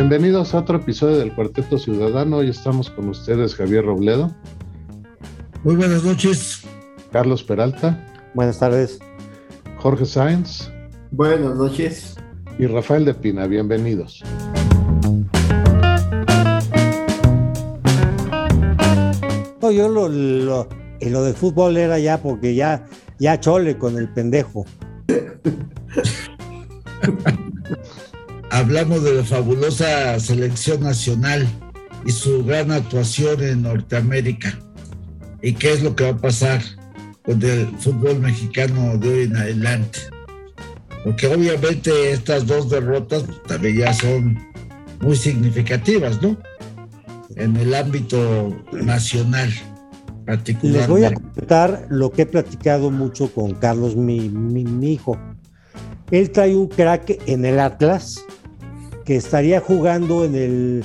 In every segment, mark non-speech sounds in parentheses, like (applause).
Bienvenidos a otro episodio del Cuarteto Ciudadano. Hoy estamos con ustedes Javier Robledo. Muy buenas noches. Carlos Peralta. Buenas tardes. Jorge Sáenz. Buenas noches. Y Rafael de Pina. Bienvenidos. No, yo lo, lo, lo de fútbol era ya porque ya, ya chole con el pendejo. (laughs) Hablamos de la fabulosa selección nacional y su gran actuación en Norteamérica. ¿Y qué es lo que va a pasar con el fútbol mexicano de hoy en adelante? Porque obviamente estas dos derrotas también ya son muy significativas, ¿no? En el ámbito nacional. Les voy a contar lo que he platicado mucho con Carlos, mi, mi, hijo. Él trae un crack en el Atlas que estaría jugando en el,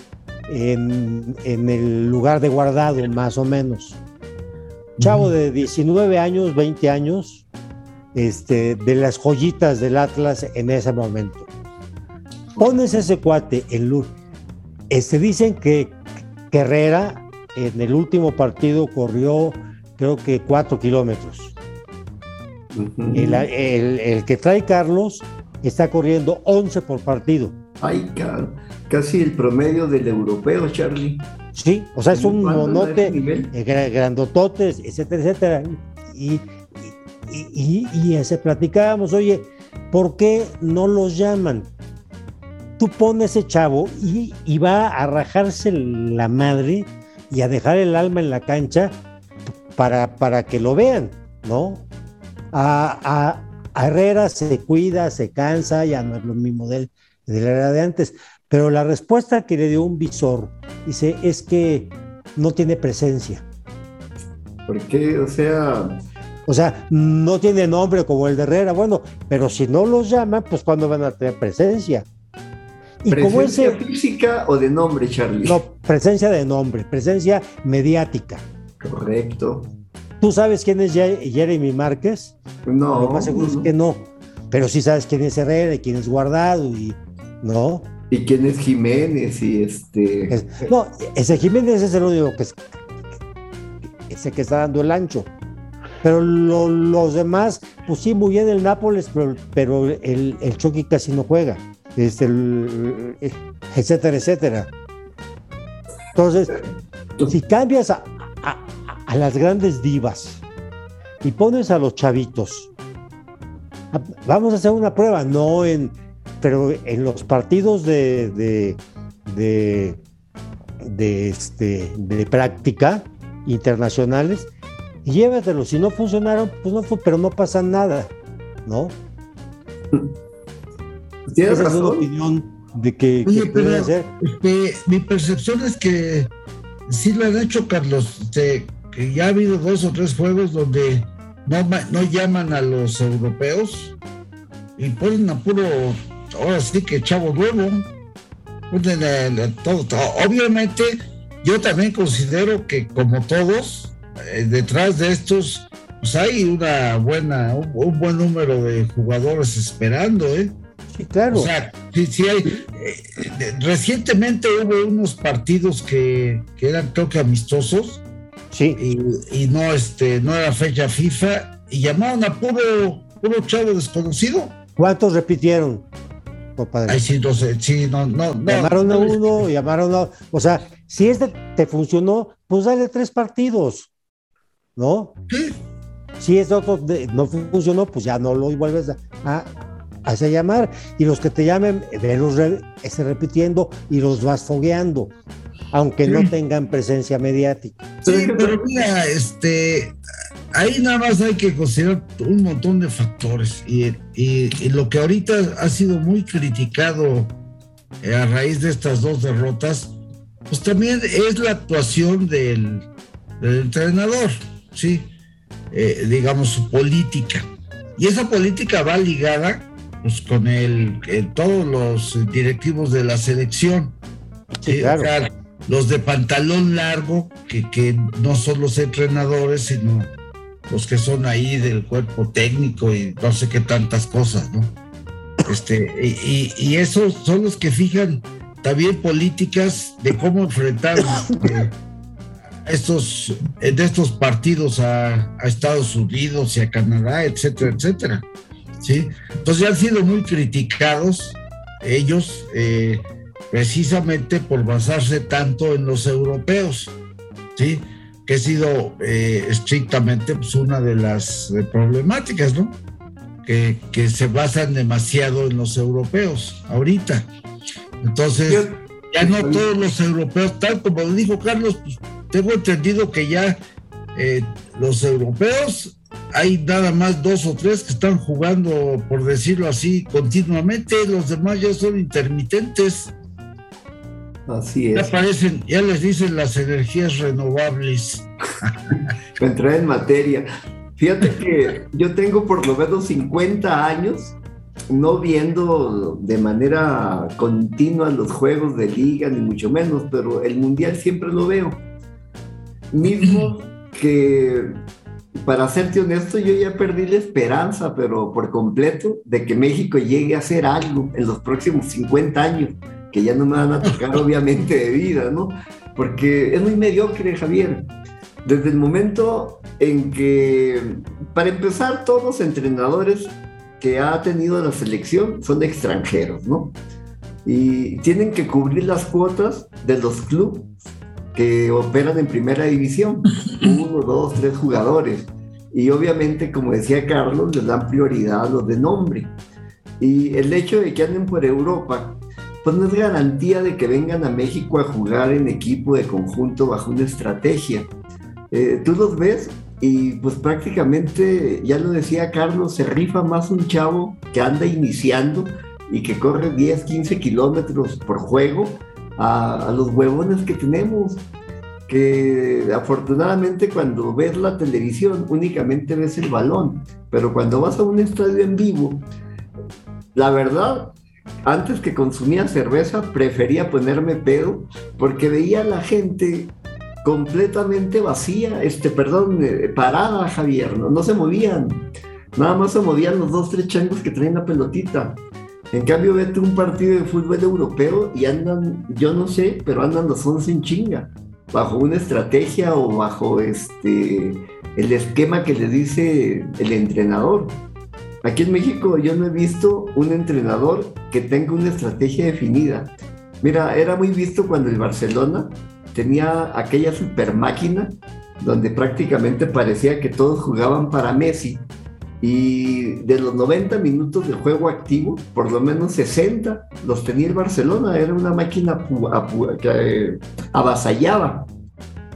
en, en el lugar de guardado, más o menos. Chavo de 19 años, 20 años, este, de las joyitas del Atlas en ese momento. Pones ese cuate en luz. Este, dicen que Herrera en el último partido corrió creo que cuatro kilómetros. el, que trae Carlos está corriendo 11 por partido. Casi el promedio del europeo, Charlie. Sí, o sea, es un monote, eh, grandototes, etcétera, etcétera. Y, y, y, ese platicábamos, oye, ¿por qué no los llaman? Tú pones ese chavo y, y va a rajarse la madre y a dejar el alma en la cancha para, para que lo vean, ¿no? A, Herrera se cuida, se cansa, ya no es lo mismo de, de la era de antes. Pero la respuesta que le dio un visor, dice, es que no tiene presencia. ¿Por qué? O sea... O sea, no tiene nombre como el de Herrera, bueno, pero si no los llaman, pues cuando van a tener presencia? ¿Presencia física o de nombre, Charlie? No, presencia de nombre, presencia mediática. Correcto. ¿Tú sabes quién es Jeremy Márquez? No. Lo más seguro es que no. Pero sí sabes quién es Herrera y quién es Guardado y. ¿No? ¿Y quién es Jiménez? Y este. no, ese Jiménez es el único que es. Ese que está dando el ancho. Pero los demás, pues sí, muy bien el Nápoles, pero, pero el, el Chucky casi no juega este, etcétera, etcétera. Entonces, si cambias a, las grandes divas y pones a los chavitos, vamos a hacer una prueba, no en, pero en los partidos de, de, de, de, este, de práctica internacionales, llévatelos. Si no funcionaron, pues no fue, pero no pasa nada, ¿no? Tienes Esa es una opinión de que, puede hacer. Este, mi percepción es que sí lo han hecho, Carlos. Este, que ya ha habido dos o tres juegos donde no, no llaman a los europeos y ponen a puro, ahora sí que chavo nuevo. Obviamente, yo también considero que como todos, eh, detrás de estos, pues hay una buena, un, un, buen número de jugadores esperando, ¿eh? Sí, claro. O sea, sí, hay. Eh, recientemente hubo unos partidos que, eran, creo que amistosos. Sí. Y, no, este, no era fecha FIFA. Y llamaron a puro, puro chavo desconocido. ¿Cuántos repitieron? Ay, sí, no sé, sí, no, no, Llamaron a uno, llamaron a. O sea, si este te funcionó, pues dale tres partidos. ¿No? Sí. Si este otro no funcionó, pues ya no lo vuelves a, hace llamar y los que te llamen, los esté repitiendo y los vas fogueando, aunque no tengan presencia mediática. Sí, pero mira, este, ahí nada más hay que considerar un montón de factores y, lo que ahorita ha sido muy criticado eh, a raíz de estas dos derrotas, pues también es la actuación del, entrenador, ¿sí? Eh, digamos, su política. Y esa política va ligada pues, con el, todos los directivos de la selección. Sí, claro. los de pantalón largo, que, que no son los entrenadores, sino los que son ahí del cuerpo técnico y no sé qué tantas cosas, ¿no? Este, y, esos son los que fijan también políticas de cómo enfrentar este, estos, de estos partidos a, Estados Unidos y a Canadá, etcétera, etcétera. ¿sí? Entonces han sido muy criticados ellos eh, precisamente por basarse tanto en los europeos, ¿sí? Que ha sido eh, estrictamente pues, una de las eh, problemáticas, ¿no? Que, que, se basan demasiado en los europeos ahorita. Entonces, ya no todos los europeos, tal como dijo Carlos, pues, tengo entendido que ya eh, los europeos hay nada más dos o tres que están jugando, por decirlo así, continuamente, los demás ya son intermitentes. Así es. Ya aparecen, ya les dicen las energías renovables. (laughs) Entré en materia. Fíjate que yo tengo por lo menos 50 años no viendo de manera continua los juegos de liga, ni mucho menos, pero el mundial siempre lo veo. Mismo (clears throat) que, para serte honesto, yo ya perdí la esperanza, pero por completo, de que México llegue a hacer algo en los próximos 50 años, que ya no me van a tocar (laughs) obviamente de vida, ¿no? Porque es muy mediocre, Javier. Desde el momento en que, para empezar, todos los entrenadores que ha tenido la selección son extranjeros, ¿no? Y tienen que cubrir las cuotas de los clubes que operan en primera división, uno, dos, tres jugadores. Y obviamente, como decía Carlos, les dan prioridad a los de nombre. Y el hecho de que anden por Europa, pues no es garantía de que vengan a México a jugar en equipo de conjunto bajo una estrategia. Eh, tú los ves y pues prácticamente, ya lo decía Carlos, se rifa más un chavo que anda iniciando y que corre 10, 15 kilómetros por juego a, los huevones que tenemos. Que afortunadamente cuando ves la televisión únicamente ves el balón, pero cuando vas a un estadio en vivo, la verdad, antes que consumía cerveza prefería ponerme pedo porque veía a la gente completamente vacía, este, perdón, eh, parada, Javier, ¿no? se movían. Nada más se movían los dos, tres changos que traen la pelotita. En cambio, vete un partido de fútbol europeo y andan, yo no sé, pero andan los 11 en chinga, bajo una estrategia o bajo este, el esquema que le dice el entrenador. Aquí en México yo no he visto un entrenador que tenga una estrategia definida. Mira, era muy visto cuando el Barcelona tenía aquella super máquina donde prácticamente parecía que todos jugaban para Messi. Y de los 90 minutos de juego activo, por lo menos 60 los tenía el Barcelona. Era una máquina que avasallaba,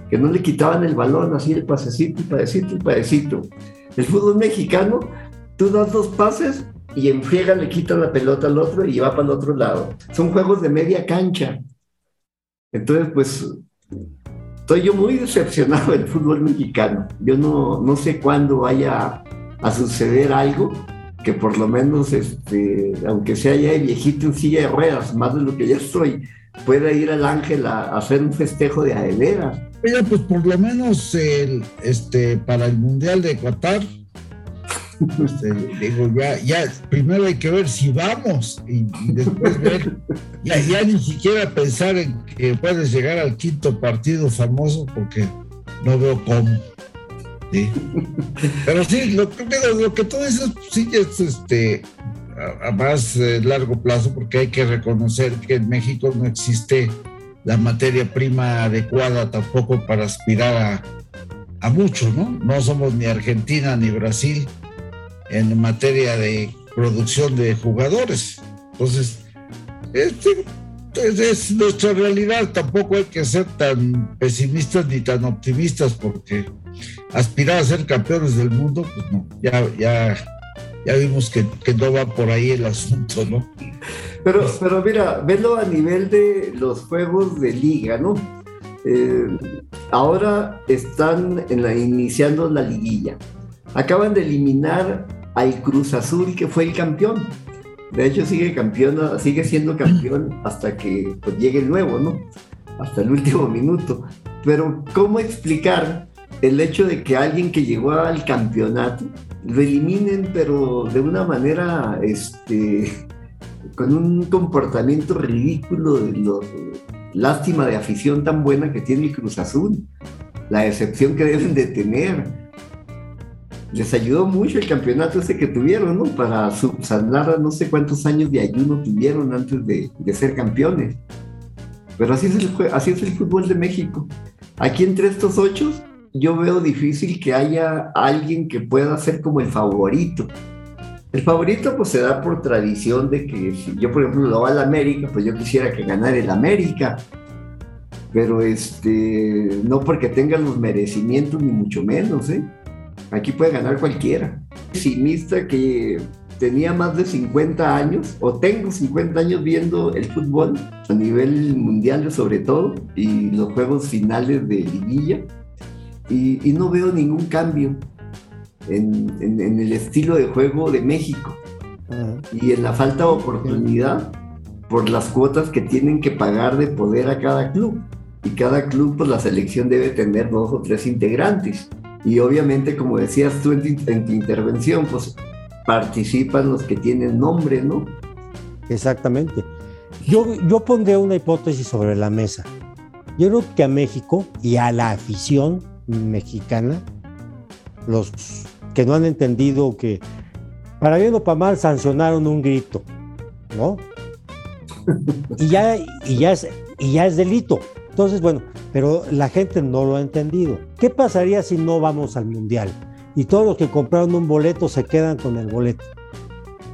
que no le quitaban el balón así el pasecito, el pasecito, el pasecito. El fútbol mexicano, tú das dos pases y en le quita la pelota al otro y va para el otro lado. Son juegos de media cancha. Entonces, pues estoy yo muy decepcionado del fútbol mexicano. Yo no, no sé cuándo vaya a suceder algo que por lo menos, este, aunque sea ya viejito en silla de ruedas, más de lo que ya estoy, pueda ir al Ángel a, hacer un festejo de adeveras. Oye, pues por lo menos el, este, para el Mundial de Qatar, este, digo, ya, ya, primero hay que ver si vamos y, después ver, ya, ya, ni siquiera pensar en que puedes llegar al quinto partido famoso porque no veo cómo. Pero sí, lo, lo que tú dices, sí es este, a, más eh, largo plazo porque hay que reconocer que en México no existe la materia prima adecuada tampoco para aspirar a, a mucho, ¿no? No somos ni Argentina ni Brasil en materia de producción de jugadores. Entonces, este, es nuestra realidad. Tampoco hay que ser tan pesimistas ni tan optimistas porque aspirar a ser campeones del mundo, pues no, ya, ya, ya vimos que, que no va por ahí el asunto, ¿no? Pero, pero mira, velo a nivel de los juegos de liga, ¿no? Eh, ahora están en la, iniciando la liguilla. Acaban de eliminar al Cruz Azul, que fue el campeón. De hecho, sigue campeón, sigue siendo campeón hasta que pues, llegue el nuevo, ¿no? Hasta el último minuto. Pero, ¿cómo explicar el hecho de que alguien que llegó al campeonato lo eliminen, pero de una manera este, con un comportamiento ridículo, de lo- lástima de afición tan buena que tiene el Cruz Azul, la decepción que deben de tener. Les ayudó mucho el campeonato ese que tuvieron, ¿no? Para subsanar a no sé cuántos años de ayuno tuvieron antes de, de ser campeones. Pero así es, el, así es el fútbol de México. Aquí entre estos ocho, yo veo difícil que haya alguien que pueda ser como el favorito. El favorito pues se da por tradición de que si yo por ejemplo lo va al América, pues yo quisiera que ganara el América. Pero este, no porque tenga los merecimientos ni mucho menos, ¿eh? Aquí puede ganar cualquiera. Simista que tenía más de 50 años, o tengo 50 años viendo el fútbol a nivel mundial sobre todo, y los juegos finales de liguilla, y, y no veo ningún cambio en, en- en el estilo de juego de México Ajá. y en la falta de oportunidad por las cuotas que tienen que pagar de poder a cada club. Y cada club, pues la selección debe tener dos o tres integrantes. Y obviamente, como decías tú en tu, en tu intervención, pues participan los que tienen nombre, ¿no? Exactamente. Yo, yo pondría una hipótesis sobre la mesa. Yo creo que a México y a la afición mexicana, los que no han entendido que para bien o para mal sancionaron un grito, ¿no? (laughs) Y ya, y ya, es, y ya es delito. Entonces, bueno, pero la gente no lo ha entendido. ¿Qué pasaría si no vamos al Mundial? Y todos los que compraron un boleto se quedan con el boleto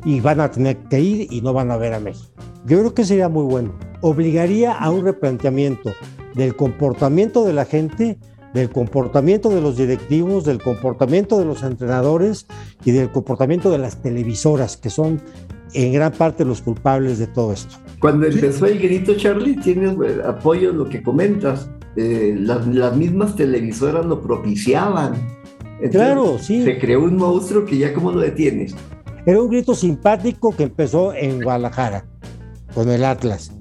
y van a tener que ir y no van a ver a México. Yo creo que sería muy bueno. Obligaría a un replanteamiento del comportamiento de la gente, del comportamiento de los directivos, del comportamiento de los entrenadores y del comportamiento de las televisoras, que son en gran parte los culpables de todo esto. Cuando empezó el grito, Charlie, tienes eh, apoyo en lo que comentas. Eh, las, las mismas televisoras lo propiciaban. Entonces, Claro, sí. Se creó un monstruo que ya como lo detienes. Era un grito simpático que empezó en Guadalajara con el Atlas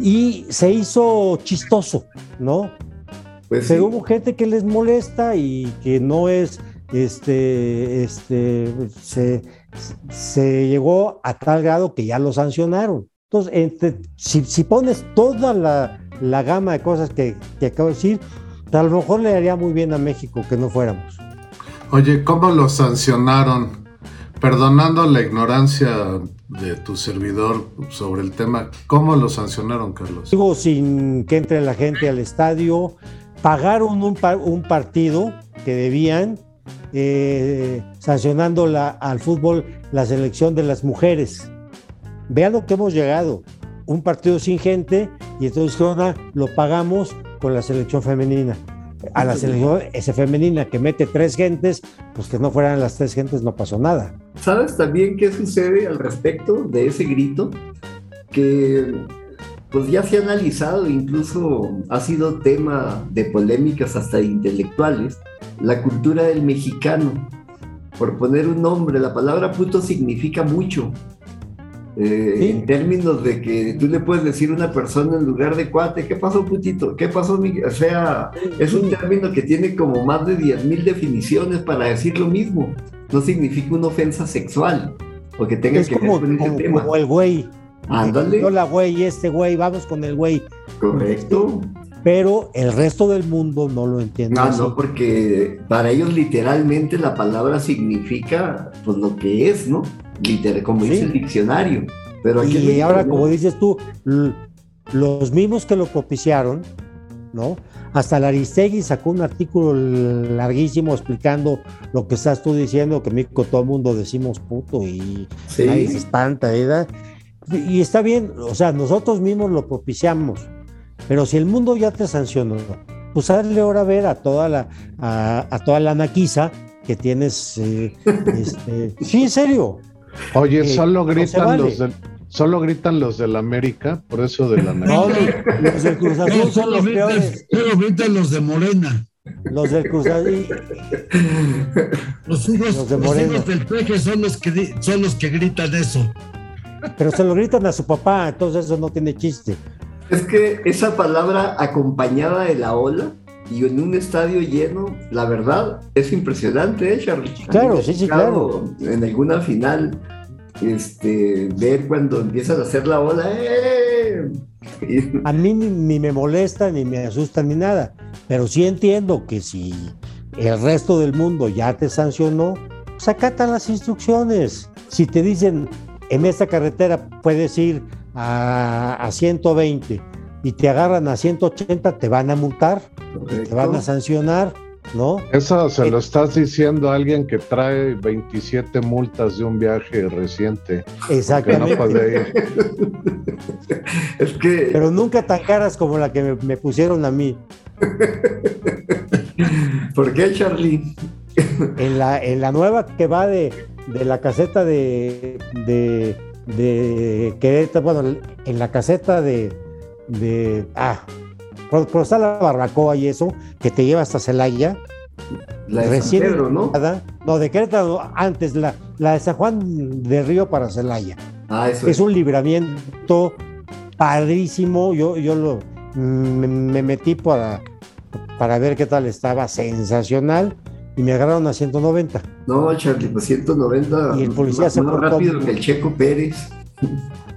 y se hizo chistoso, ¿no? Pues sí. Pero hubo gente que les molesta y que no es, este, este, se, se llegó a tal grado que ya lo sancionaron. Entonces, entre- si, si pones toda la, la gama de cosas que, que acabo de decir, a lo mejor le haría muy bien a México que no fuéramos. Oye, ¿cómo lo sancionaron? Perdonando la ignorancia de tu servidor sobre el tema, ¿cómo lo sancionaron, Carlos? Digo, sin que entre la gente al estadio, pagaron un, un partido que debían, eh, sancionando al fútbol la selección de las mujeres. Vean lo que hemos llegado. Un partido sin gente y entonces dijeron, "Ah, lo pagamos con la selección femenina. A la selección esa femenina que mete tres gentes, pues que no fueran las tres gentes no pasó nada. ¿Sabes también qué sucede al respecto de ese grito? Que pues ya se ha analizado, incluso ha sido tema de polémicas hasta intelectuales, la cultura del mexicano. Por poner un nombre, la palabra puto significa mucho. Eh, Sí. En términos de que tú le puedes decir a una persona en lugar de cuate, ¿qué pasó putito? ¿Qué pasó? mi-?" O sea, es un término que tiene como más de 10.000 definiciones para decir lo mismo. No significa una ofensa sexual o que tenga Es que como, ver con como- tema. como el güey. Ándale, Hola, güey, este güey, vamos con el güey. correcto. Pero el resto del mundo no lo entiende. No, así. no, porque para ellos literalmente la palabra significa pues lo que es, ¿no? Literal, como Sí. dice el diccionario. Pero aquí Y ahora, como dices tú, los mismos que lo propiciaron, ¿no? Hasta la Aristegui sacó un artículo larguísimo explicando lo que estás tú diciendo, que en México todo el mundo decimos puto y Sí. nadie se espanta, ¿verdad? Y está bien, o sea, nosotros mismos lo propiciamos, pero si el mundo ya te sancionó, pues hazle ahora ver a toda la, a, a toda la naquiza que tienes, eh, (laughs) este, sí, en serio, Oye, Eh, solo no gritan vale. los del, solo gritan los del América, por eso de la no, los del Cruz Azul No, son solo los gritan, peores, solo gritan los de Morena. los del Cruz Azul, Los hijos, Los de Morena. del peje son los que son los que gritan eso. pero se lo gritan a su papá, entonces eso no tiene chiste. Es que esa palabra acompañada de la ola y en un estadio lleno, la verdad, es impresionante, ¿eh, Charlie? Claro, sí, sí, tocado En alguna final este, ver cuando empiezan a hacer la ola. ¡eh! A mí ni, ni me molesta, ni me asusta, ni nada. Pero sí entiendo que si el resto del mundo ya te sancionó, pues acata las instrucciones. Si te dicen en esta carretera puedes ir a, a 120 y te agarran a 180, te van a multar, te van a sancionar, ¿no? Eso se Eh, lo estás diciendo a alguien que trae 27 multas de un viaje reciente. No Exactamente. puede ir. (laughs) Es que, Pero nunca tan caras como la que me, me pusieron a mí. (laughs) ¿por qué, Charlie? En la, en la nueva que va de, de la caseta de, de, de Querétaro, bueno, en la caseta de, de ah, por, por está la barbacoa y eso, que te lleva hasta Celaya. La de San Recién Pedro, ¿no? No, de Querétaro antes, la, la de San Juan de Río para Celaya. Ah, eso Es un libramiento padrísimo. Yo, yo lo, me, me metí para, para ver qué tal estaba, sensacional, y me agarraron a 190. No, Charlie, pues 190. Y el policía más, se más portó rápido muy- que el Checo Pérez.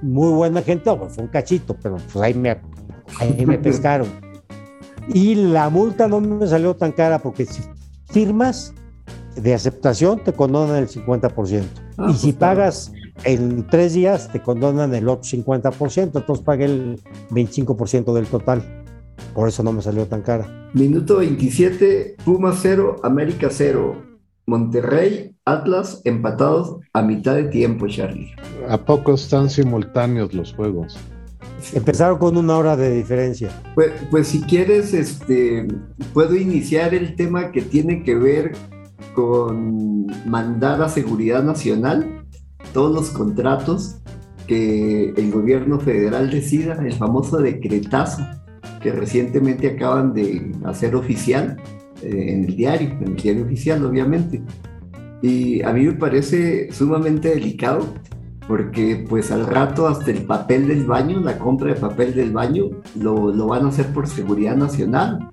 Muy buena gente, oh, fue un cachito, pero pues ahí me, ahí me pescaron. Y la multa no me salió tan cara porque si firmas de aceptación te condonan el 50%. Ah, y pues si está pagas en tres días te condonan el otro 50%, entonces pagué el 25% del total. Por eso no me salió tan cara. Minuto 27, Puma 0, América 0. Monterrey, Atlas empatados a mitad de tiempo, Charlie. ¿A poco están simultáneos los juegos? Empezaron con una hora de diferencia. Pues, pues si quieres, este, puedo iniciar el tema que tiene que ver con mandar a Seguridad Nacional todos los contratos que el gobierno federal decida, el famoso decretazo que recientemente acaban de hacer oficial eh, en el diario, en el diario oficial, obviamente. Y a mí me parece sumamente delicado porque pues al rato hasta el papel del baño, la compra de papel del baño, lo, lo van a hacer por seguridad nacional,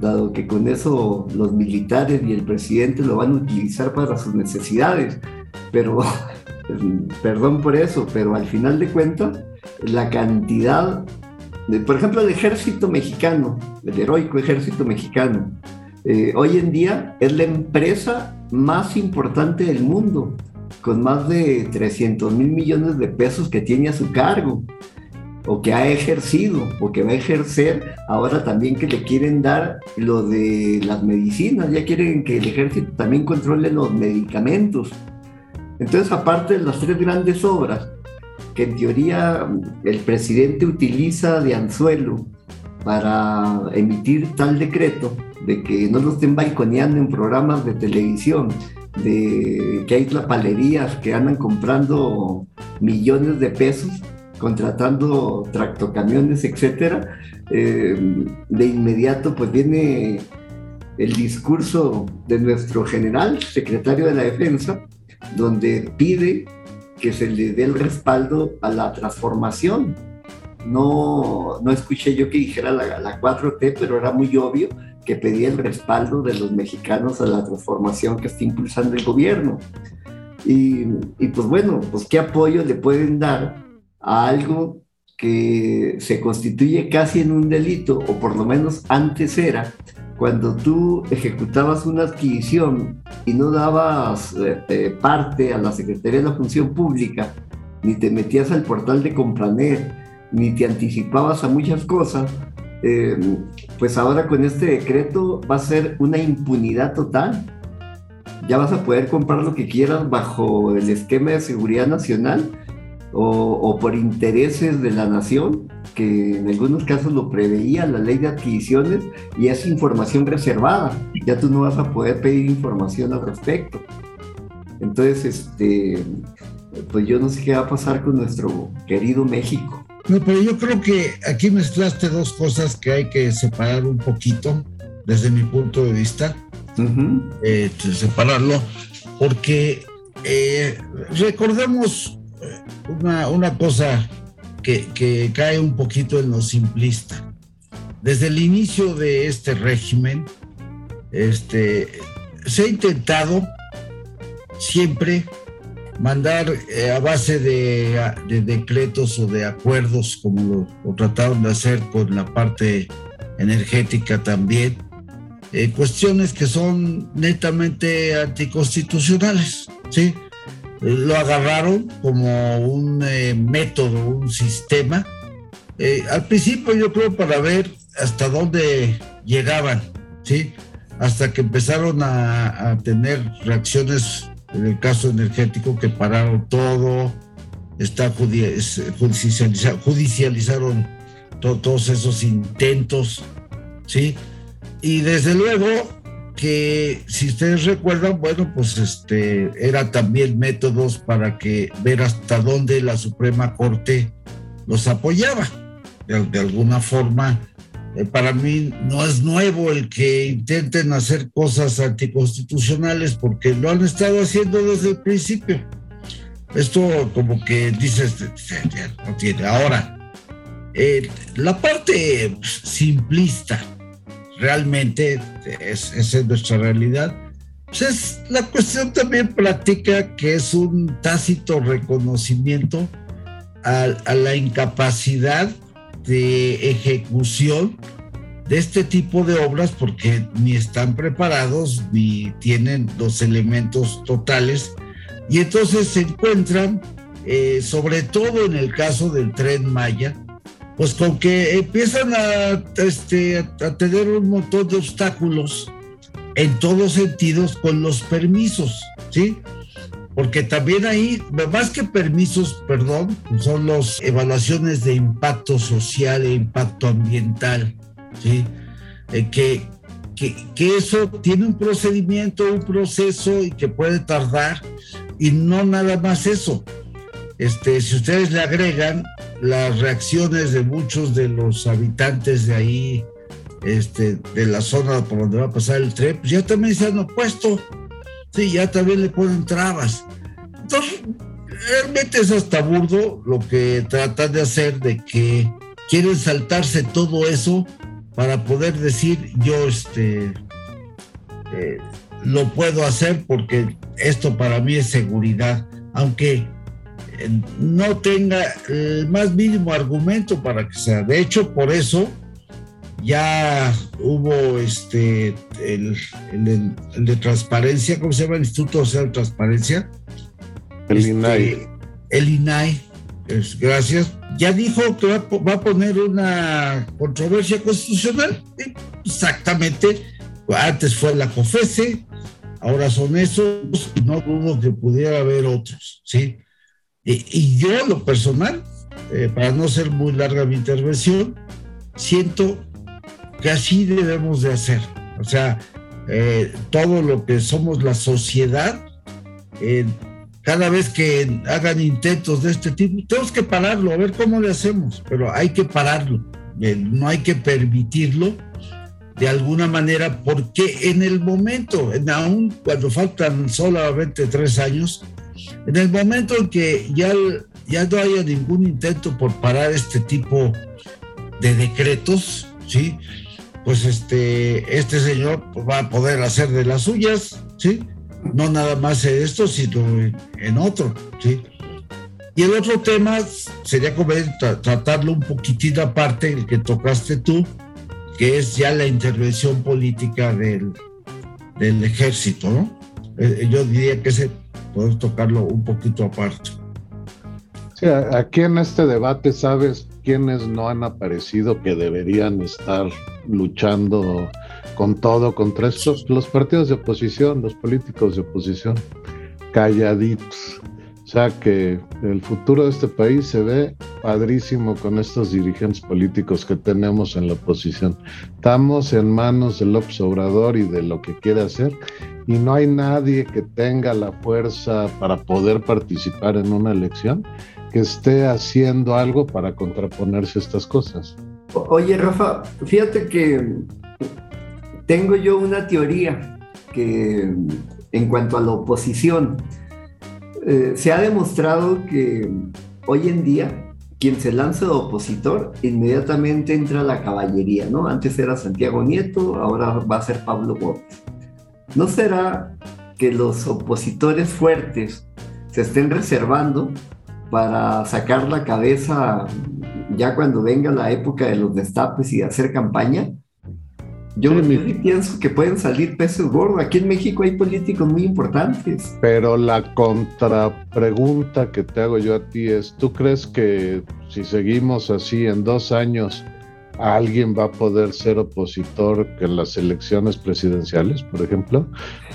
dado que con eso los militares y el presidente lo van a utilizar para sus necesidades. Pero, (laughs) perdón por eso, pero al final de cuentas, la cantidad, de, por ejemplo, el ejército mexicano, el heroico ejército mexicano, eh, hoy en día es la empresa más importante del mundo con más de 300 mil millones de pesos que tiene a su cargo, o que ha ejercido, o que va a ejercer, ahora también que le quieren dar lo de las medicinas, ya quieren que el ejército también controle los medicamentos. Entonces, aparte de las tres grandes obras, que en teoría el presidente utiliza de anzuelo para emitir tal decreto, de que no lo estén balconeando en programas de televisión, de que hay tlapalerías que andan comprando millones de pesos, contratando tractocamiones, etcétera, eh, de inmediato pues viene el discurso de nuestro general, secretario de la defensa, donde pide que se le dé el respaldo a la transformación. No, no escuché yo que dijera la, la 4T, pero era muy obvio que pedía el respaldo de los mexicanos a la transformación que está impulsando el gobierno. Y, y, pues bueno, pues qué apoyo le pueden dar a algo que se constituye casi en un delito, o por lo menos antes era, cuando tú ejecutabas una adquisición y no dabas eh, parte a la Secretaría de la Función Pública, ni te metías al portal de Compranet, ni te anticipabas a muchas cosas, eh, pues ahora con este decreto va a ser una impunidad total. Ya vas a poder comprar lo que quieras bajo el esquema de seguridad nacional o, o, por intereses de la nación, que en algunos casos lo preveía la ley de adquisiciones y es información reservada. Ya tú no vas a poder pedir información al respecto. Entonces, este, pues yo no sé qué va a pasar con nuestro querido México. No, pero yo creo que aquí mezclaste dos cosas que hay que separar un poquito, desde mi punto de vista, uh -huh. eh, separarlo, porque eh, recordemos una, una cosa que, que, cae un poquito en lo simplista. Desde el inicio de este régimen, este, se ha intentado siempre mandar eh, a base de, decretos o de acuerdos, como lo, trataron de hacer con la parte energética también, eh, cuestiones que son netamente anticonstitucionales, ¿sí? Lo agarraron como un eh, método, un sistema. al principio yo creo para ver hasta dónde llegaban, ¿sí? Hasta que empezaron a, a tener reacciones en el caso energético que pararon todo, está judicializaron todos esos intentos, ¿sí? Y desde luego que si ustedes recuerdan, bueno, pues este era también métodos para que ver hasta dónde la Suprema Corte los apoyaba. de alguna forma eh, para mí no es nuevo el que intenten hacer cosas anticonstitucionales porque lo han estado haciendo desde el principio. Esto como que dices, no tiene. Ahora, eh, la parte simplista realmente es, es nuestra realidad. Pues es, la cuestión también platica que es un tácito reconocimiento a la incapacidad de ejecución de este tipo de obras porque ni están preparados ni tienen los elementos totales y entonces se encuentran, eh, sobre todo en el caso del tren Maya, pues con que empiezan a, este, a tener un montón de obstáculos en todos sentidos con los permisos, ¿sí? porque también ahí, más que permisos, perdón, son las evaluaciones de impacto social e impacto ambiental, ¿sí? Eh, que, que, que, eso tiene un procedimiento, un proceso y que puede tardar, y no nada más eso. Este, si ustedes le agregan las reacciones de muchos de los habitantes de ahí, este, de la zona por donde va a pasar el tren, pues ya también se han opuesto Sí, ya también le ponen trabas. Entonces, realmente es hasta burdo lo que tratan de hacer, de que quieren saltarse todo eso para poder decir yo este eh, lo puedo hacer porque esto para mí es seguridad, aunque no tenga el más mínimo argumento para que sea. De hecho, por eso ya hubo este el, de transparencia, ¿cómo se llama? El Instituto Social de Transparencia. El este, INAI. El INAI, gracias. Ya dijo que va, a poner una controversia constitucional. Exactamente. Antes fue la COFESE, ahora son esos, no dudo que pudiera haber otros, ¿sí? Y, yo, lo personal, eh, para no ser muy larga mi intervención, siento que así debemos de hacer. O sea, eh, todo lo que somos la sociedad, eh, cada vez que hagan intentos de este tipo, tenemos que pararlo, a ver cómo le hacemos, pero hay que pararlo, no hay que permitirlo de alguna manera, porque en el momento, aún cuando faltan solamente tres años, en el momento en que ya, ya no haya ningún intento por parar este tipo de decretos, ¿sí? pues este, este señor va a poder hacer de las suyas, ¿sí? No nada más en esto, sino en, otro, ¿sí? Y el otro tema sería como tratarlo un poquitín aparte, el que tocaste tú, que es ya la intervención política del, del ejército, ¿no? Eh, yo diría que ese podemos tocarlo un poquito aparte. Sí, aquí en este debate, ¿sabes quiénes no han aparecido que deberían estar luchando con todo contra estos, los partidos de oposición, los políticos de oposición, calladitos. O sea que el futuro de este país se ve padrísimo con estos dirigentes políticos que tenemos en la oposición. Estamos en manos del Obrador y de lo que quiere hacer y no hay nadie que tenga la fuerza para poder participar en una elección que esté haciendo algo para contraponerse a estas cosas. Oye, Rafa, fíjate que tengo yo una teoría que en cuanto a la oposición, eh, se ha demostrado que hoy en día quien se lanza de opositor inmediatamente entra a la caballería, ¿no? Antes era Santiago Nieto, ahora va a ser Pablo Gómez. ¿No será que los opositores fuertes se estén reservando para sacar la cabeza ya cuando venga la época de los destapes y hacer campaña. Yo, pienso que pueden salir peces gordos. Aquí en México hay políticos muy importantes. Pero la contrapregunta que te hago yo a ti es, ¿tú crees que si seguimos así en dos años, alguien va a poder ser opositor en las elecciones presidenciales, por ejemplo?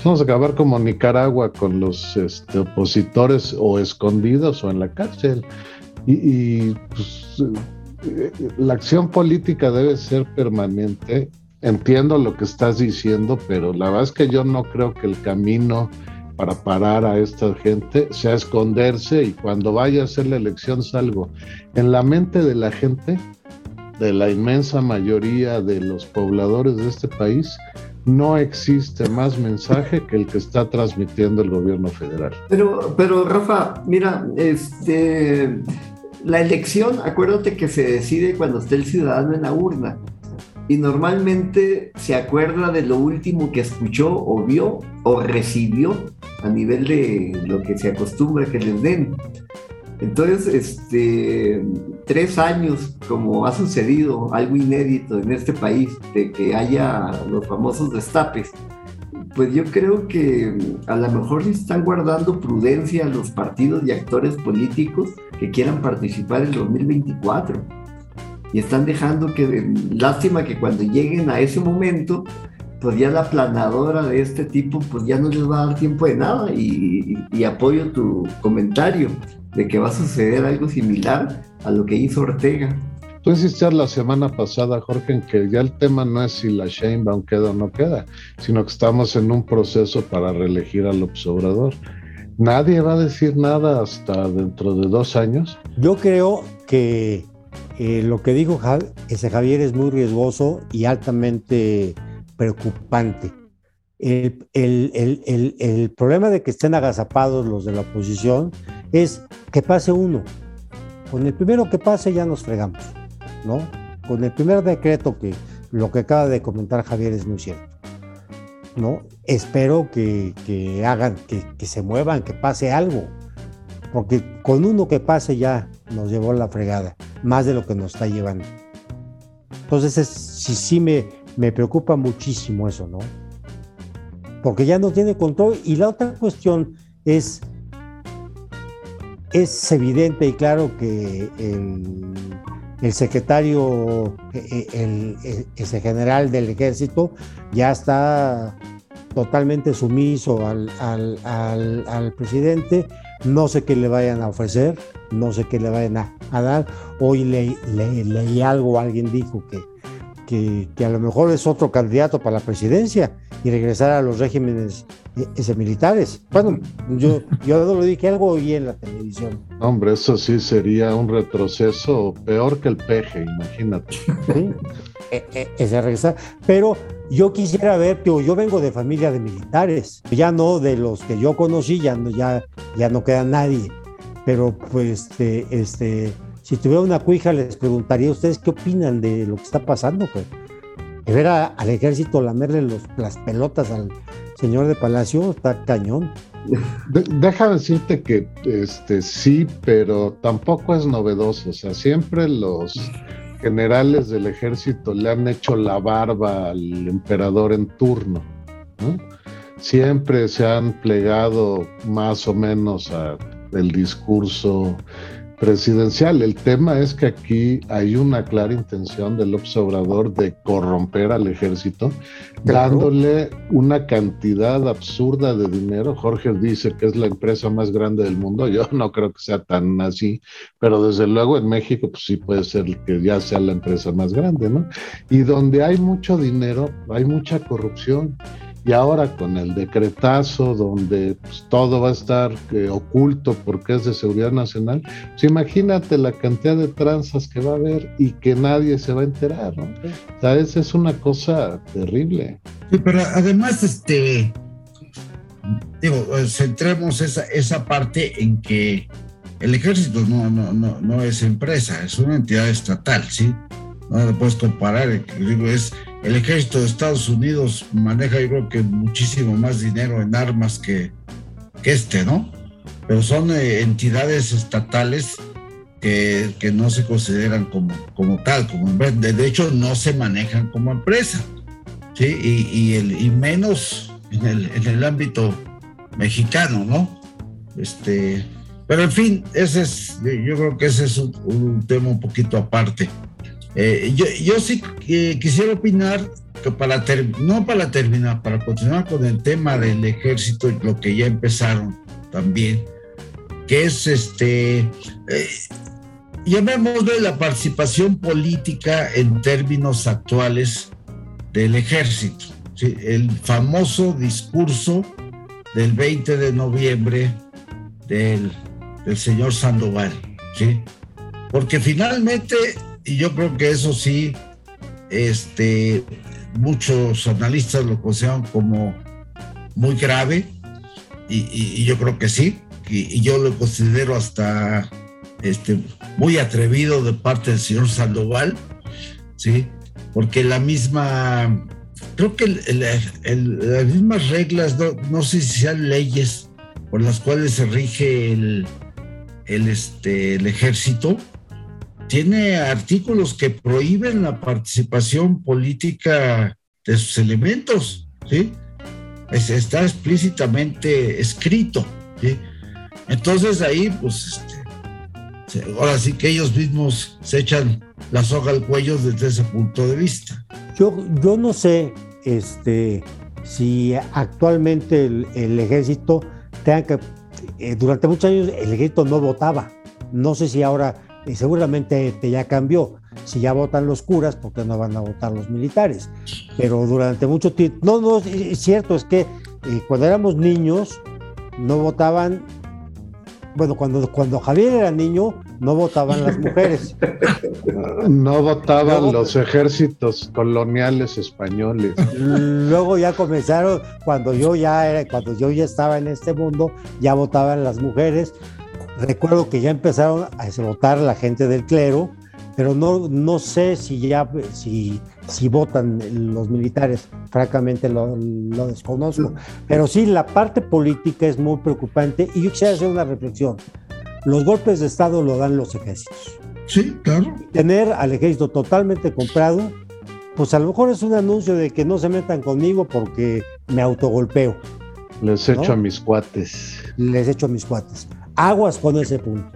Vamos a acabar como Nicaragua con los este, opositores o escondidos o en la cárcel. Y, pues, eh, la acción política debe ser permanente entiendo lo que estás diciendo, pero la verdad es que yo no creo que el camino para parar a esta gente sea esconderse y cuando vaya a hacer la elección salgo. En la mente de la gente, de la inmensa mayoría de los pobladores de este país, no existe más mensaje que el que está transmitiendo el gobierno federal. Pero, pero Rafa, mira, este, la elección, acuérdate que se decide cuando esté el ciudadano en la urna y normalmente se acuerda de lo último que escuchó o vio o recibió a nivel de lo que se acostumbra que les den. Entonces, este, tres años, como ha sucedido algo inédito en este país, de que haya los famosos destapes, pues yo creo que a lo mejor están guardando prudencia los partidos y actores políticos que quieran participar en 2024 y están dejando que, lástima que cuando lleguen a ese momento, pues ya la planadora de este tipo, pues ya no les va a dar tiempo de nada y, apoyo tu comentario de que va a suceder algo similar a lo que hizo Ortega. Tú insistías la semana pasada, Jorge, en que ya el tema no es si la Sheinbaum queda o no queda, sino que estamos en un proceso para reelegir al observador. Nadie va a decir nada hasta dentro de dos años. Yo creo que eh, lo que dijo ese Javier es muy riesgoso y altamente preocupante. El, problema de que estén agazapados los de la oposición es que pase uno. Con el primero que pase ya nos fregamos, ¿no? Con el primer decreto que lo que acaba de comentar Javier es muy cierto, ¿no? Espero que, hagan, que se muevan, que pase algo, porque con uno que pase ya nos llevó la fregada más de lo que nos está llevando. Entonces, sí, sí me, me preocupa muchísimo eso, ¿no? Porque ya no tiene control. Y la otra cuestión es, es evidente y claro que el, secretario, e, e, el, ese general del ejército, ya está totalmente sumiso al, al presidente no sé qué le vayan a ofrecer, no sé qué le vayan a, dar. Hoy leí algo, alguien dijo que, que, a lo mejor es otro candidato para la presidencia y regresar a los regímenes ese, militares. Bueno, yo, yo no lo dije, algo oí en la televisión. Hombre, eso sí sería un retroceso peor que el peje, imagínate. ¿Sí? E, e, ese regresar. Pero yo quisiera ver, yo, yo vengo de familia de militares, ya no de los que yo conocí, ya no, ya, ya no queda nadie. Pero pues este, este, si tuviera una cuija, les preguntaría a ustedes qué opinan de lo que está pasando. Pues. ver al ejército lamerle los, las pelotas al señor de Palacio está cañón. deja decirte que este sí, pero tampoco es novedoso. O sea, siempre los generales del ejército le han hecho la barba al emperador en turno. Siempre se han plegado más o menos al discurso presidencial. El tema es que aquí hay una clara intención del observador de corromper al ejército, dándole una cantidad absurda de dinero. Jorge dice que es la empresa más grande del mundo. Yo (laughs) no creo que sea tan así, pero desde luego en México pues sí puede ser que ya sea la empresa más grande, ¿no? Y donde hay mucho dinero, hay mucha corrupción. Y ahora con el decretazo donde pues, todo va a estar eh, oculto porque es de seguridad nacional, pues imagínate la cantidad de tranzas que va a haber y que nadie se va a enterar, ¿no? O sea, esa es una cosa terrible. Sí, pero además, este, digo, eh, centremos esa, esa parte en que el ejército no, no, no, no es empresa, es una entidad estatal, ¿sí? No lo puedes comparar, digo, es el ejército de Estados Unidos maneja yo creo que muchísimo más dinero en armas que, que este, ¿no? pero son eh, entidades estatales que, que, no se consideran como, como tal, como de, hecho no se manejan como empresa, ¿sí? Y, y, el, y menos en el, en el ámbito mexicano, ¿no? Este, pero en fin, ese es, yo creo que ese es un, un tema un poquito aparte. Eh, yo, yo, sí eh, quisiera opinar que para ter, no para terminar, para continuar con el tema del ejército, lo que ya empezaron también, que es este, eh, llamémosle la participación política en términos actuales del ejército. ¿sí? El famoso discurso del 20 de noviembre del, del señor Sandoval, ¿sí? Porque finalmente, y yo creo que eso sí, este, muchos analistas lo consideran como muy grave, y, y, yo creo que sí, y, yo lo considero hasta este, muy atrevido de parte del señor Sandoval, ¿sí? Porque la misma, creo que el, las mismas reglas, no, no, sé si sean leyes por las cuales se rige el, este, el ejército, tiene artículos que prohíben la participación política de sus elementos, ¿sí? Es, está explícitamente escrito, ¿sí? Entonces ahí, pues, este, ahora sí que ellos mismos se echan la soga al cuello desde ese punto de vista. Yo, yo no sé este, si actualmente el, el ejército tenga que, eh, durante muchos años el ejército no votaba. No sé si ahora, eh, seguramente este, ya cambió. Si ya votan los curas, ¿por qué no van a votar los militares? Pero durante mucho tiempo, no, no, es cierto, es que eh, cuando éramos niños no votaban bueno, cuando, cuando Javier era niño, no votaban las mujeres. (laughs) No votaban Luego, los ejércitos coloniales españoles. Luego ya comenzaron, cuando yo ya era, cuando yo ya estaba en este mundo, ya votaban las mujeres. Recuerdo que ya empezaron a votar la gente del clero, pero no, no sé si ya si, si votan los militares, francamente lo, lo, desconozco. Pero sí, la parte política es muy preocupante y yo quisiera hacer una reflexión. Los golpes de Estado lo dan los ejércitos. Sí, claro. Tener al ejército totalmente comprado, pues a lo mejor es un anuncio de que no se metan conmigo porque me autogolpeo. Les echo a mis cuates. Les echo a mis cuates. Aguas con ese punto.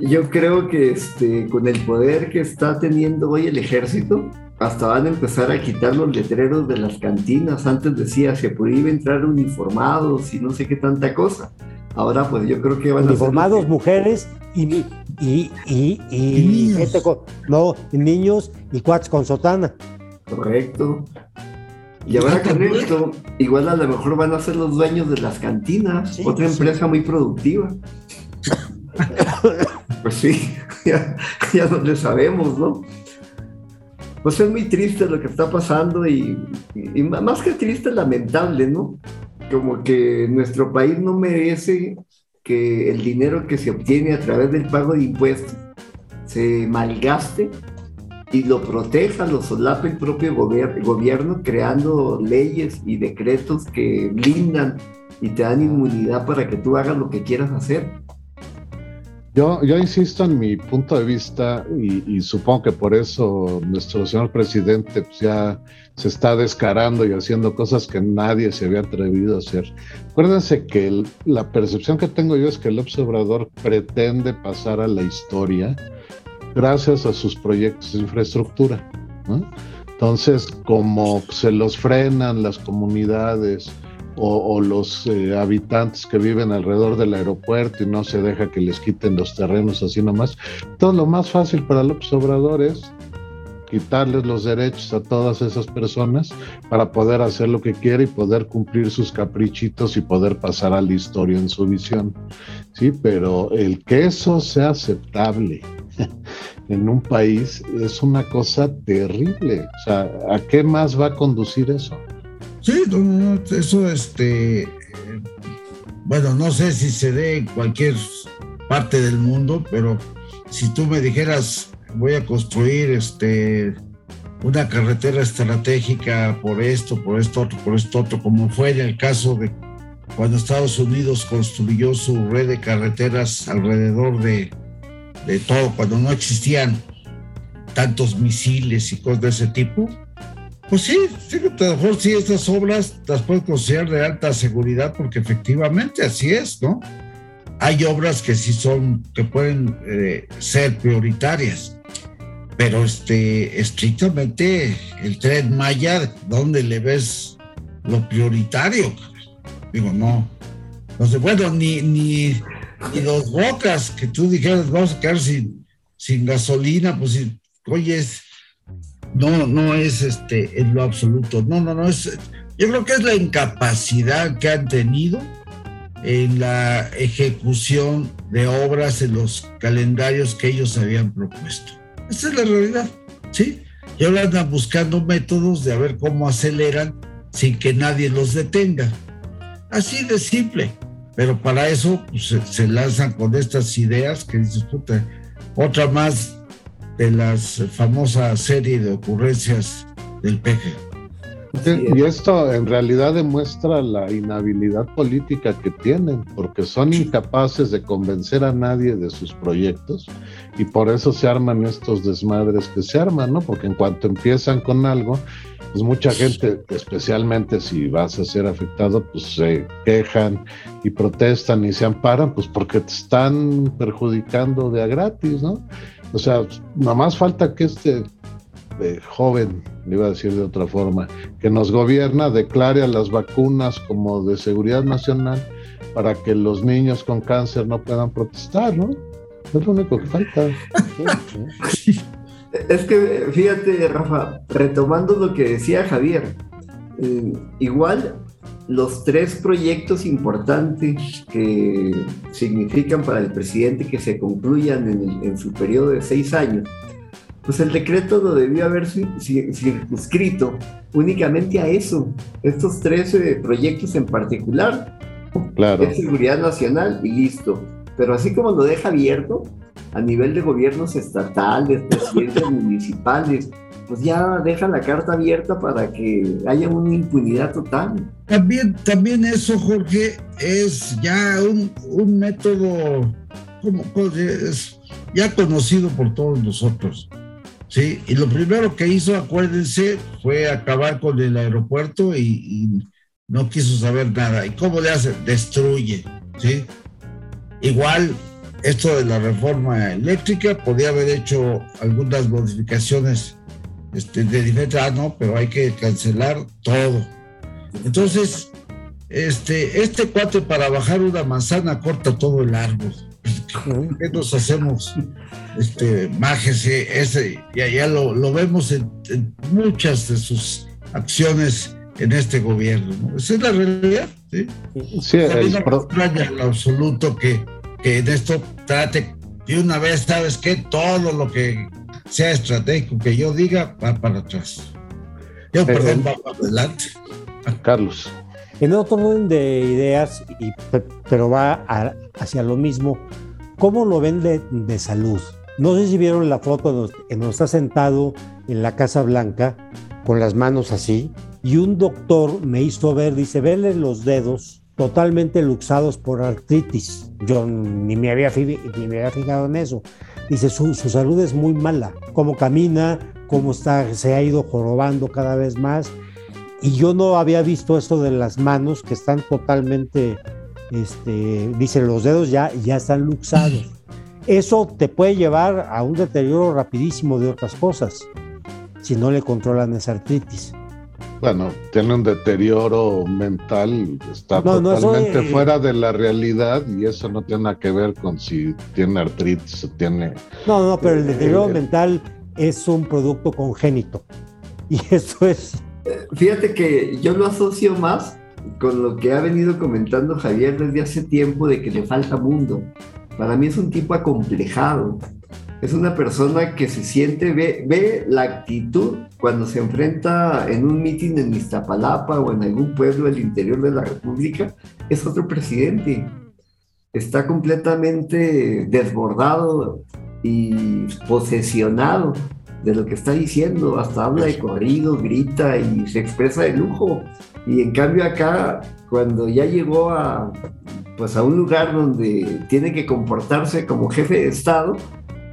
Yo creo que este, con el poder que está teniendo hoy el ejército, hasta van a empezar a quitar los letreros de las cantinas. Antes decía, se podía entrar uniformados y no sé qué tanta cosa. Ahora, pues yo creo que van uniformados, a ser... mujeres y, y, y, y, y niños. Gente con, no, niños y cuates con sotana. Correcto. Y ahora con esto, igual a lo mejor van a ser los dueños de las cantinas, sí, otra empresa sí. muy productiva. (laughs) pues sí, (laughs) ya, ya no le sabemos, ¿no? Pues es muy triste lo que está pasando y, más que triste, lamentable, ¿no? Como que nuestro país no merece que el dinero que se obtiene a través del pago de impuestos se malgaste y lo proteja, lo solape el propio gobier gobierno creando leyes y decretos que blindan y te dan inmunidad para que tú hagas lo que quieras hacer. Yo, yo insisto en mi punto de vista y, supongo que por eso nuestro señor presidente pues ya se está descarando y haciendo cosas que nadie se había atrevido a hacer. Acuérdense que la percepción que tengo yo es que el Obrador pretende pasar a la historia gracias a sus proyectos de infraestructura. Entonces, como se los frenan las comunidades o, los eh, habitantes que viven alrededor del aeropuerto y no se deja que les quiten los terrenos así nomás, entonces lo más fácil para López Obrador es quitarles los derechos a todas esas personas para poder hacer lo que quiere y poder cumplir sus caprichitos y poder pasar a la historia en su visión. Sí, pero el que eso sea aceptable (laughs) en un país es una cosa terrible. O sea, ¿a qué más va a conducir eso? Sí, eso, este, bueno, no sé si se dé en cualquier parte del mundo, pero si tú me dijeras, voy a construir este, una carretera estratégica por esto, por esto otro, por esto otro, como fue en el caso de, cuando Estados Unidos construyó su red de carreteras alrededor de, de todo, cuando no existían tantos misiles y cosas de ese tipo, pues sí, sí, a lo mejor sí estas obras las puedo considerar de alta seguridad porque efectivamente así es, ¿no? Hay obras que sí son, que pueden eh, ser prioritarias, pero este, estrictamente el tren Maya, ¿dónde le ves lo prioritario? Digo, no, no bueno, ni, ni, ni dos bocas que tú dijeras, vamos a quedar sin, sin gasolina, pues oye, es no, no es este en lo absoluto. No, no, no es. Yo creo que es la incapacidad que han tenido en la ejecución de obras en los calendarios que ellos habían propuesto. Esa es la realidad, ¿sí? Y ahora andan buscando métodos de a ver cómo aceleran sin que nadie los detenga. Así de simple. Pero para eso pues, se, lanzan con estas ideas que dices, puta, otra más de las famosas serie de ocurrencias del peje. Y esto en realidad demuestra la inhabilidad política que tienen, porque son incapaces de convencer a nadie de sus proyectos y por eso se arman estos desmadres que se arman, ¿no? Porque en cuanto empiezan con algo, pues mucha gente, especialmente si vas a ser afectado, pues se quejan y protestan y se amparan, pues porque te están perjudicando de a gratis, ¿no? O sea, nada más falta que este eh, joven, le iba a decir de otra forma, que nos gobierna, declare a las vacunas como de seguridad nacional para que los niños con cáncer no puedan protestar, ¿no? Es lo único que falta. Es que, fíjate, Rafa, retomando lo que decía Javier, eh, igual los tres proyectos importantes que significan para el presidente que se concluyan en, su periodo de seis años, pues el decreto lo debió haber circunscrito únicamente a eso, estos tres proyectos en particular, claro. de seguridad nacional y listo. Pero así como lo deja abierto a nivel de gobiernos estatales, presidentes (laughs) municipales, pues ya deja la carta abierta para que haya una impunidad total. También, también eso, Jorge, es ya un, un método como, pues, ya conocido por todos nosotros. Sí, y lo primero que hizo, acuérdense, fue acabar con el aeropuerto y, y no quiso saber nada. ¿Y cómo le hace? Destruye, ¿sí? Igual, esto de la reforma eléctrica, podía haber hecho algunas modificaciones este, de diferente, ah, no, pero hay que cancelar todo. Entonces, este, este cuate para bajar una manzana corta todo el árbol. ¿Qué nos hacemos? Este, májese, ese, ya, ya lo, lo vemos en, muchas de sus acciones en este gobierno. Esa es la realidad. Sí, sí es no en absoluto que, que en esto trate de una vez, ¿sabes qué? Todo lo que sea estratégico, que yo diga, va para atrás. Yo, perdón, va para adelante. Carlos. En otro orden de ideas, y, pero va hacia lo mismo, ¿cómo lo ven de, salud? No sé si vieron la foto en donde está sentado en la Casa Blanca con las manos así, y un doctor me hizo ver, dice, verle los dedos totalmente luxados por artritis. Yo ni me había, ni me había fijado en eso. Dice, su, salud es muy mala, cómo camina, cómo está, se ha ido jorobando cada vez más. Y yo no había visto esto de las manos que están totalmente, este, dice, los dedos ya, ya están luxados. Eso te puede llevar a un deterioro rapidísimo de otras cosas si no le controlan esa artritis bueno, tiene un deterioro mental, está totalmente fuera de la realidad y eso no tiene nada que ver con si tiene artritis o tiene... No, no, pero el deterioro eh, mental es un producto congénito (laughs) y eso es... Eh, fíjate que yo lo asocio más con lo que ha venido comentando Javier desde hace tiempo de que le falta mundo. Para mí es un tipo acomplejado, es una persona que se siente, ve, ve la actitud cuando se enfrenta en un mitin en Iztapalapa o en algún pueblo del interior de la República, es otro presidente. Está completamente desbordado y posesionado de lo que está diciendo, hasta habla de corrido, grita y se expresa de lujo. Y en cambio acá, cuando ya llegó a, pues a un lugar donde tiene que comportarse como jefe de Estado,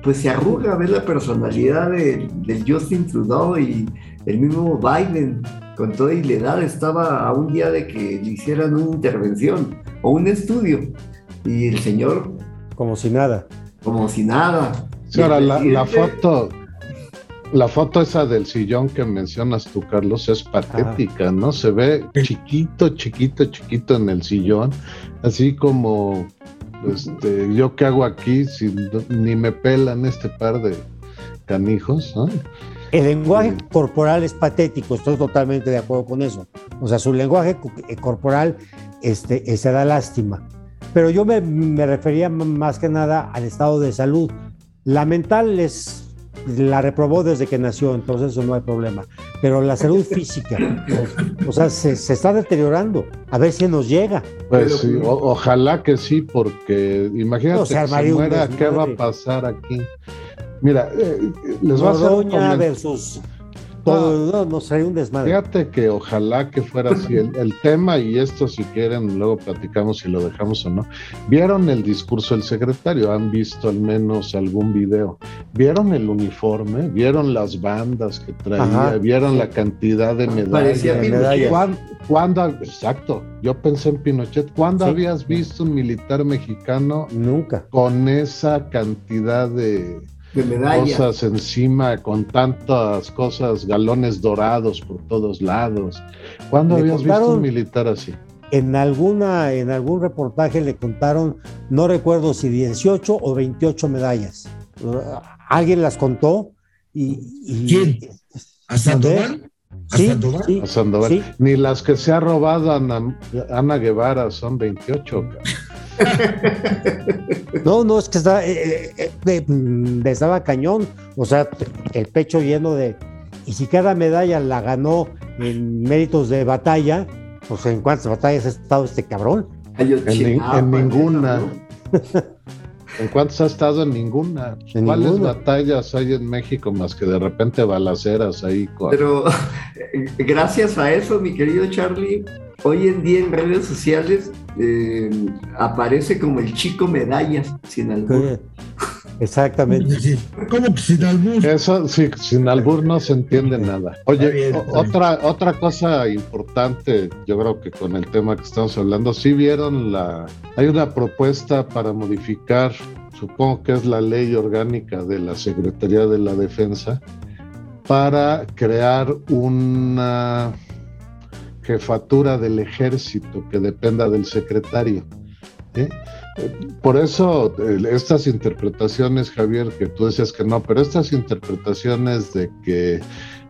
pues se arruga, ver la personalidad del Justin Trudeau y el mismo Biden, con toda y la edad, estaba a un día de que le hicieran una intervención o un estudio. Y el señor... Como si nada. Como si nada. ahora, la, foto, la foto esa del sillón que mencionas tú, Carlos, es patética, ¿no? Se ve chiquito, chiquito, chiquito en el sillón, así como este, yo qué hago aquí si ni me pelan este par de canijos, El lenguaje corporal es patético, estoy totalmente de acuerdo con eso. O sea, su lenguaje eh, corporal este, eh, se da lástima. Pero yo me, me refería más que nada al estado de salud. La mental es la reprobó desde que nació, entonces eso no hay problema. Pero la salud física, o, sea, se, está deteriorando. A ver si nos llega. Pues sí, ojalá que sí, porque imagínate si muera, ¿qué va a pasar aquí? Mira, eh, les va a hacer versus todo, no, no, un desmadre. Fíjate que ojalá que fuera así el, tema, y esto si quieren, luego platicamos si lo dejamos o no. ¿Vieron el discurso del secretario? ¿Han visto al menos algún video? ¿Vieron el uniforme? ¿Vieron las bandas que traía? ¿Vieron la cantidad de medallas? ¿Cuándo, exacto, yo pensé en Pinochet. ¿Cuándo habías visto un militar mexicano? Nunca. Con esa cantidad de de Cosas encima con tantas cosas, galones dorados por todos lados. ¿Cuándo habías visto un militar así? En, alguna, en algún reportaje le contaron, no recuerdo si 18 o 28 medallas. Alguien las contó y... ¿Quién? ¿A Sandoval? ¿A sí, Sí, a Sandoval. Ni las que se ha robado Ana, Ana Guevara son 28. (laughs) No, no, es que estaba, eh, eh, eh, mm, estaba cañón, o sea, el pecho lleno de... Y si cada medalla la ganó en méritos de batalla, pues en cuántas batallas ha estado este cabrón. En, ninguna. ¿En cuántas ha estado? En ninguna. ¿Cuáles batallas hay en México más que de repente balaceras ahí? Pero (laughs) gracias a eso, mi querido Charlie, hoy en día en redes sociales eh, aparece como el chico medallas sin albur. Exactamente. ¿Cómo que sin albur? Eso, sí, sin albur no se entiende nada. Oye, otra, otra cosa importante, yo creo que con el tema que estamos hablando, sí vieron la. Hay una propuesta para modificar, supongo que es la ley orgánica de la Secretaría de la Defensa, para crear una jefatura del ejército que dependa del secretario. Por eso estas interpretaciones, Javier, que tú decías que no, pero estas interpretaciones de que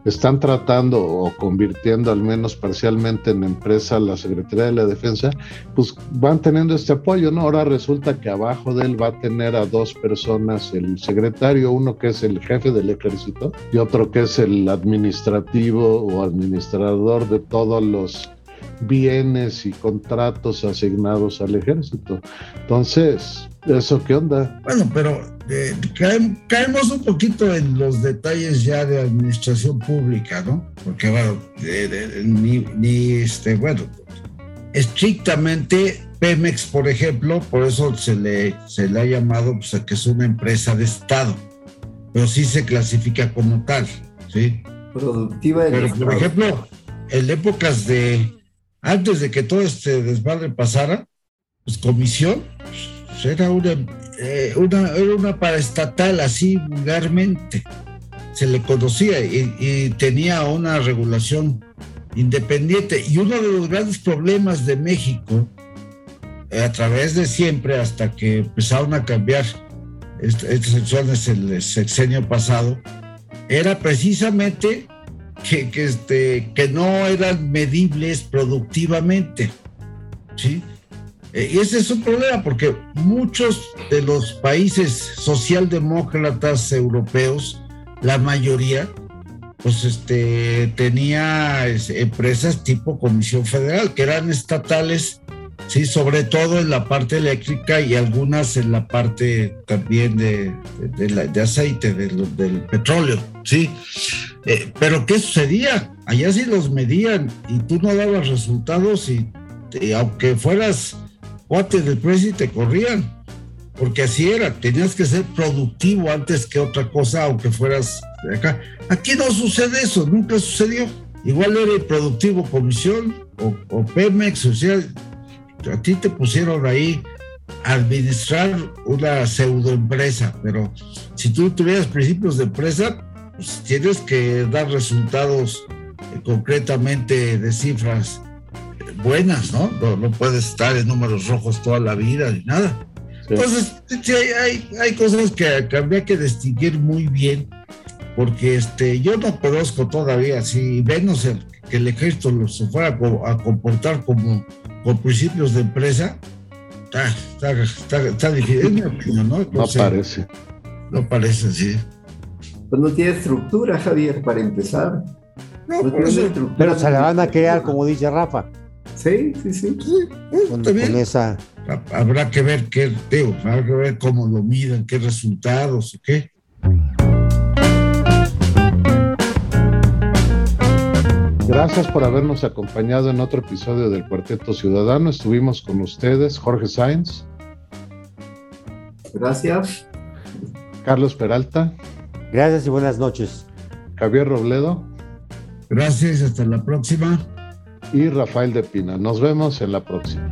están tratando o convirtiendo al menos parcialmente en empresa la Secretaría de la Defensa, pues van teniendo este apoyo, ¿no? Ahora resulta que abajo de él va a tener a dos personas, el secretario, uno que es el jefe del ejército y otro que es el administrativo o administrador de todos los bienes y contratos asignados al ejército. Entonces, ¿eso qué onda? Bueno, pero eh, caemos un poquito en los detalles ya de administración pública, ¿no? Porque, bueno, ni, este, bueno, estrictamente Pemex, por ejemplo, por eso se le, se le ha llamado pues, que es una empresa de Estado, pero sí se clasifica como tal, ¿sí? Productiva de Pero, por ejemplo, en épocas de, antes de que todo este desmadre pasara, pues comisión pues, era una, eh, una, era una paraestatal así vulgarmente. Se le conocía y, tenía una regulación independiente. Y uno de los grandes problemas de México, eh, a través de siempre, hasta que empezaron a cambiar estas secciones el sexenio pasado, era precisamente que, que, este, que no eran medibles productivamente. ¿sí? Eh, y ese es un problema porque muchos de los países socialdemócratas europeos, la mayoría, pues este, tenía empresas tipo Comisión Federal, que eran estatales Sí, sobre todo en la parte eléctrica y algunas en la parte también de, de, aceite, del petróleo, sí. Eh, pero ¿qué sucedía? Allá sí los medían y tú no dabas resultados y, aunque fueras cuate del precio te corrían, porque así era, tenías que ser productivo antes que otra cosa, aunque fueras de acá. Aquí no sucede eso, nunca sucedió. Igual era productivo comisión o, o Pemex, o sea, a ti te pusieron ahí a administrar una pseudoempresa, pero si tú tuvieras principios de empresa, pues tienes que dar resultados eh, concretamente de cifras buenas, ¿no? ¿no? puedes estar en números rojos toda la vida ni nada. Entonces, sí, hay, hay, cosas que, que, habría que distinguir muy bien, porque este, yo no conozco todavía, si menos el, que el ejército se fuera a comportar como con principios de empresa, está, difícil, ¿no? no parece. No parece, sí. Pues no tiene estructura, Javier, para empezar. No, pero se la van a crear, como dice Rafa. Sí, sí, sí. con, esa... Habrá que ver qué, habrá que ver cómo lo miden, qué resultados, qué. Gracias por habernos acompañado en otro episodio del Cuarteto Ciudadano. Estuvimos con ustedes, Jorge Sáenz. Gracias. Carlos Peralta. Gracias y buenas noches. Javier Robledo. Gracias, hasta la próxima. Y Rafael de Pina. Nos vemos en la próxima.